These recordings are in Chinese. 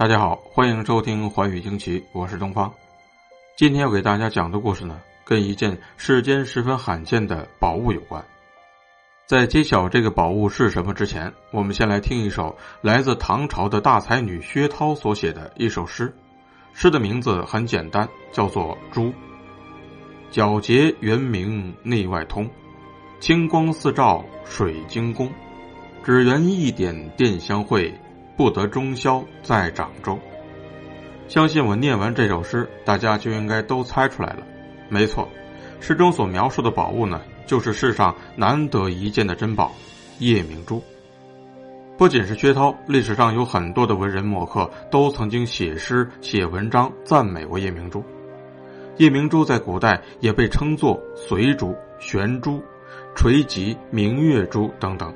大家好，欢迎收听《寰宇惊奇》，我是东方。今天要给大家讲的故事呢，跟一件世间十分罕见的宝物有关。在揭晓这个宝物是什么之前，我们先来听一首来自唐朝的大才女薛涛所写的一首诗。诗的名字很简单，叫做《珠》。皎洁圆明内外通，清光四照水晶宫，只缘一点电相会。不得终宵在掌中。相信我念完这首诗，大家就应该都猜出来了。没错，诗中所描述的宝物呢，就是世上难得一见的珍宝——夜明珠。不仅是薛涛，历史上有很多的文人墨客都曾经写诗、写文章赞美过夜明珠。夜明珠在古代也被称作随珠、悬珠、垂棘、明月珠等等。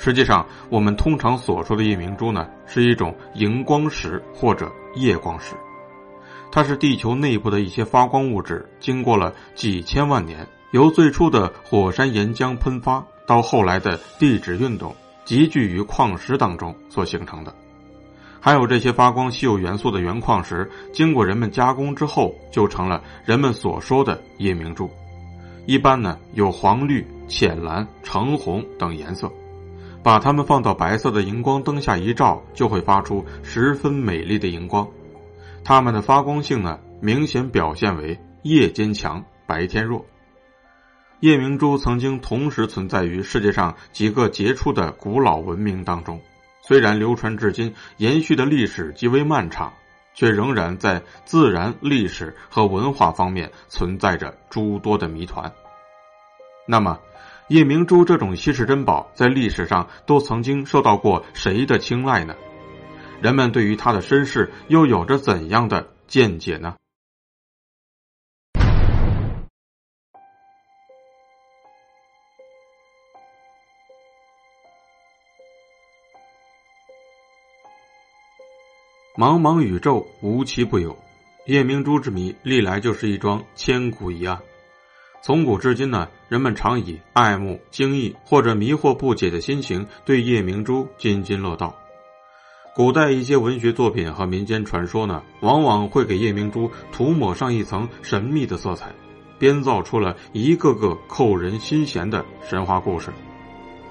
实际上，我们通常所说的夜明珠呢，是一种荧光石或者夜光石，它是地球内部的一些发光物质，经过了几千万年，由最初的火山岩浆喷发，到后来的地质运动集聚于矿石当中所形成的。还有这些发光稀有元素的原矿石，经过人们加工之后，就成了人们所说的夜明珠。一般呢，有黄绿、浅蓝、橙红等颜色。把它们放到白色的荧光灯下一照，就会发出十分美丽的荧光。它们的发光性呢，明显表现为夜间强，白天弱。夜明珠曾经同时存在于世界上几个杰出的古老文明当中，虽然流传至今，延续的历史极为漫长，却仍然在自然、历史和文化方面存在着诸多的谜团。那么？夜明珠这种稀世珍宝，在历史上都曾经受到过谁的青睐呢？人们对于它的身世又有着怎样的见解呢？茫茫宇宙无奇不有，夜明珠之谜历来就是一桩千古疑案。从古至今呢，人们常以爱慕、惊异或者迷惑不解的心情对夜明珠津津乐道。古代一些文学作品和民间传说呢，往往会给夜明珠涂抹上一层神秘的色彩，编造出了一个个扣人心弦的神话故事。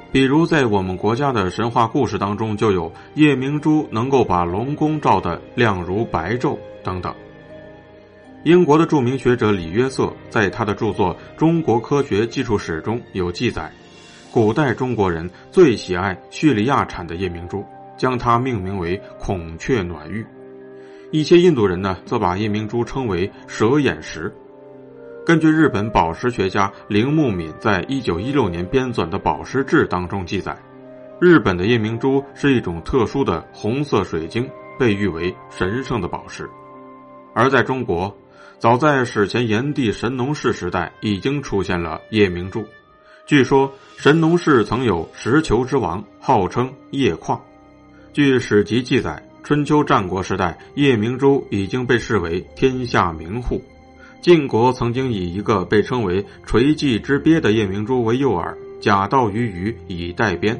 比如，在我们国家的神话故事当中，就有夜明珠能够把龙宫照得亮如白昼等等。英国的著名学者李约瑟在他的著作《中国科学技术史》中有记载，古代中国人最喜爱叙利亚产的夜明珠，将它命名为“孔雀暖玉”。一些印度人呢，则把夜明珠称为“蛇眼石”。根据日本宝石学家铃木敏在一九一六年编纂的《宝石志》当中记载，日本的夜明珠是一种特殊的红色水晶，被誉为神圣的宝石，而在中国。早在史前炎帝神农氏时代，已经出现了夜明珠。据说神农氏曾有石球之王，号称夜矿。据史籍记载，春秋战国时代，夜明珠已经被视为天下名户。晋国曾经以一个被称为垂迹之鳖的夜明珠为诱饵，假道于鱼以待鞭。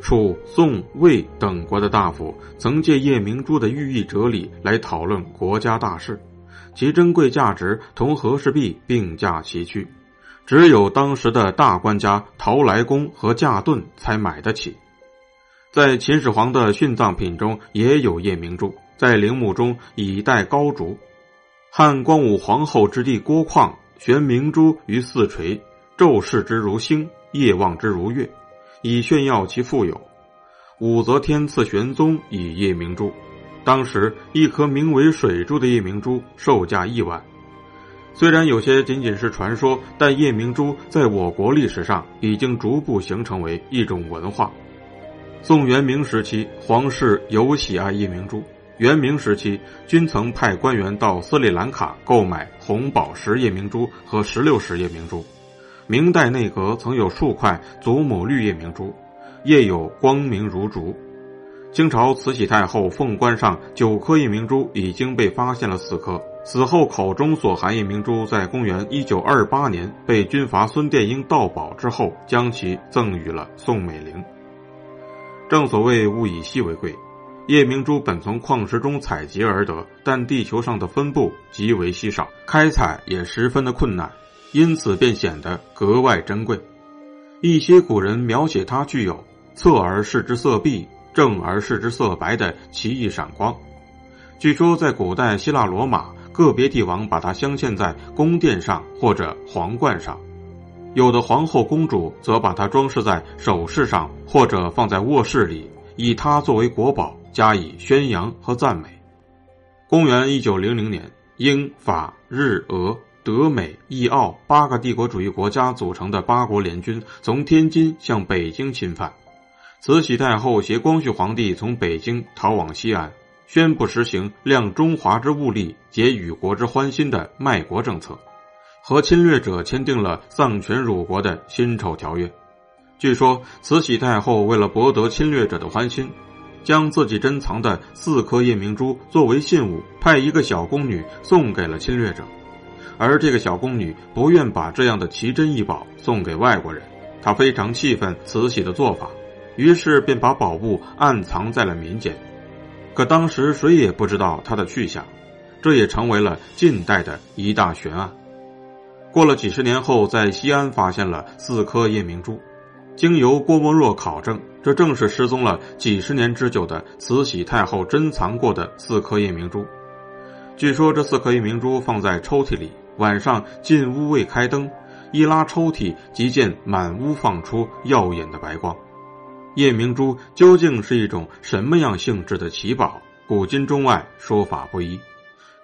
楚、宋、魏等国的大夫曾借夜明珠的寓意哲理来讨论国家大事。其珍贵价值同和氏璧并驾齐驱，只有当时的大官家陶来公和驾顿才买得起。在秦始皇的殉葬品中也有夜明珠，在陵墓中以带高烛。汉光武皇后之弟郭况悬明珠于四垂，昼视之如星，夜望之如月，以炫耀其富有。武则天赐玄宗以夜明珠。当时，一颗名为水珠的夜明珠售价亿万。虽然有些仅仅是传说，但夜明珠在我国历史上已经逐步形成为一种文化。宋元明时期，皇室尤喜爱夜明珠，元明时期，均曾派官员到斯里兰卡购买红宝石夜明珠和石榴石夜明珠。明代内阁曾有数块祖母绿夜明珠，夜有光明如烛。清朝慈禧太后凤冠上九颗夜明珠已经被发现了四颗，死后口中所含夜明珠在公元一九二八年被军阀孙殿英盗宝之后，将其赠予了宋美龄。正所谓物以稀为贵。夜明珠本从矿石中采集而得，但地球上的分布极为稀少，开采也十分的困难，因此便显得格外珍贵。一些古人描写它具有侧而视之色碧，正而视之色白的奇异闪光。据说在古代希腊罗马，个别帝王把它镶嵌在宫殿上或者皇冠上，有的皇后公主则把它装饰在首饰上或者放在卧室里，以它作为国宝。加以宣扬和赞美。公元一九零零年，英法日俄德美意奥八个帝国主义国家组成的八国联军从天津向北京侵犯，慈禧太后携光绪皇帝从北京逃往西安，宣布实行量中华之物力、解与国之欢心的卖国政策，和侵略者签订了丧权辱国的辛丑条约。据说，慈禧太后为了博得侵略者的欢心。将自己珍藏的四颗夜明珠作为信物，派一个小宫女送给了侵略者，而这个小宫女不愿把这样的奇珍异宝送给外国人，她非常气愤慈禧的做法，于是便把宝物暗藏在了民间。可当时谁也不知道她的去向，这也成为了近代的一大悬案。过了几十年后，在西安发现了四颗夜明珠。经由郭沫若考证，这正是失踪了几十年之久的慈禧太后珍藏过的四颗夜明珠。据说这四颗夜明珠放在抽屉里，晚上进屋未开灯，一拉抽屉即见满屋放出耀眼的白光。夜明珠究竟是一种什么样性质的奇宝？古今中外说法不一。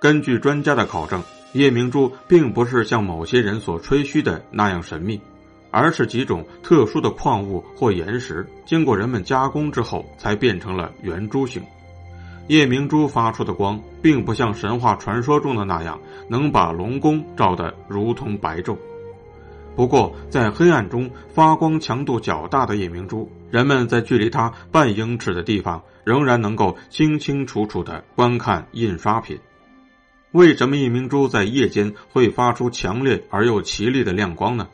根据专家的考证，夜明珠并不是像某些人所吹嘘的那样神秘。而是几种特殊的矿物或岩石，经过人们加工之后，才变成了圆珠形。夜明珠发出的光，并不像神话传说中的那样，能把龙宫照得如同白昼。不过，在黑暗中发光强度较大的夜明珠，人们在距离它半英尺的地方，仍然能够清清楚楚地观看印刷品。为什么夜明珠在夜间会发出强烈而又奇丽的亮光呢？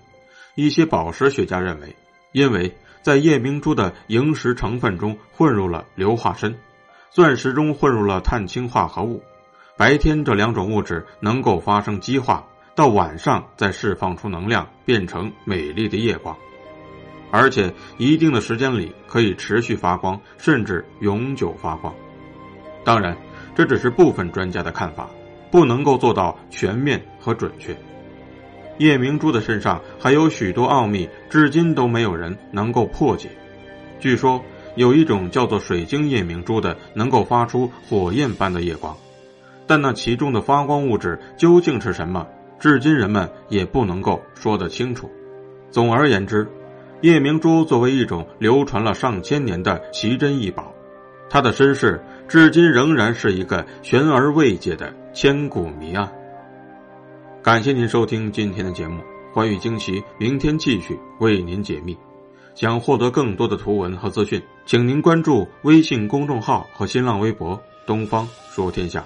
一些宝石学家认为，因为在夜明珠的萤石成分中混入了硫化砷，钻石中混入了碳氢化合物，白天这两种物质能够发生激化，到晚上再释放出能量，变成美丽的夜光，而且一定的时间里可以持续发光，甚至永久发光。当然，这只是部分专家的看法，不能够做到全面和准确。夜明珠的身上还有许多奥秘，至今都没有人能够破解。据说有一种叫做水晶夜明珠的，能够发出火焰般的夜光，但那其中的发光物质究竟是什么，至今人们也不能够说得清楚。总而言之，夜明珠作为一种流传了上千年的奇珍异宝，它的身世至今仍然是一个悬而未解的千古谜案。感谢您收听今天的节目，欢愉惊奇，明天继续为您解密。想获得更多的图文和资讯，请您关注微信公众号和新浪微博“东方说天下”。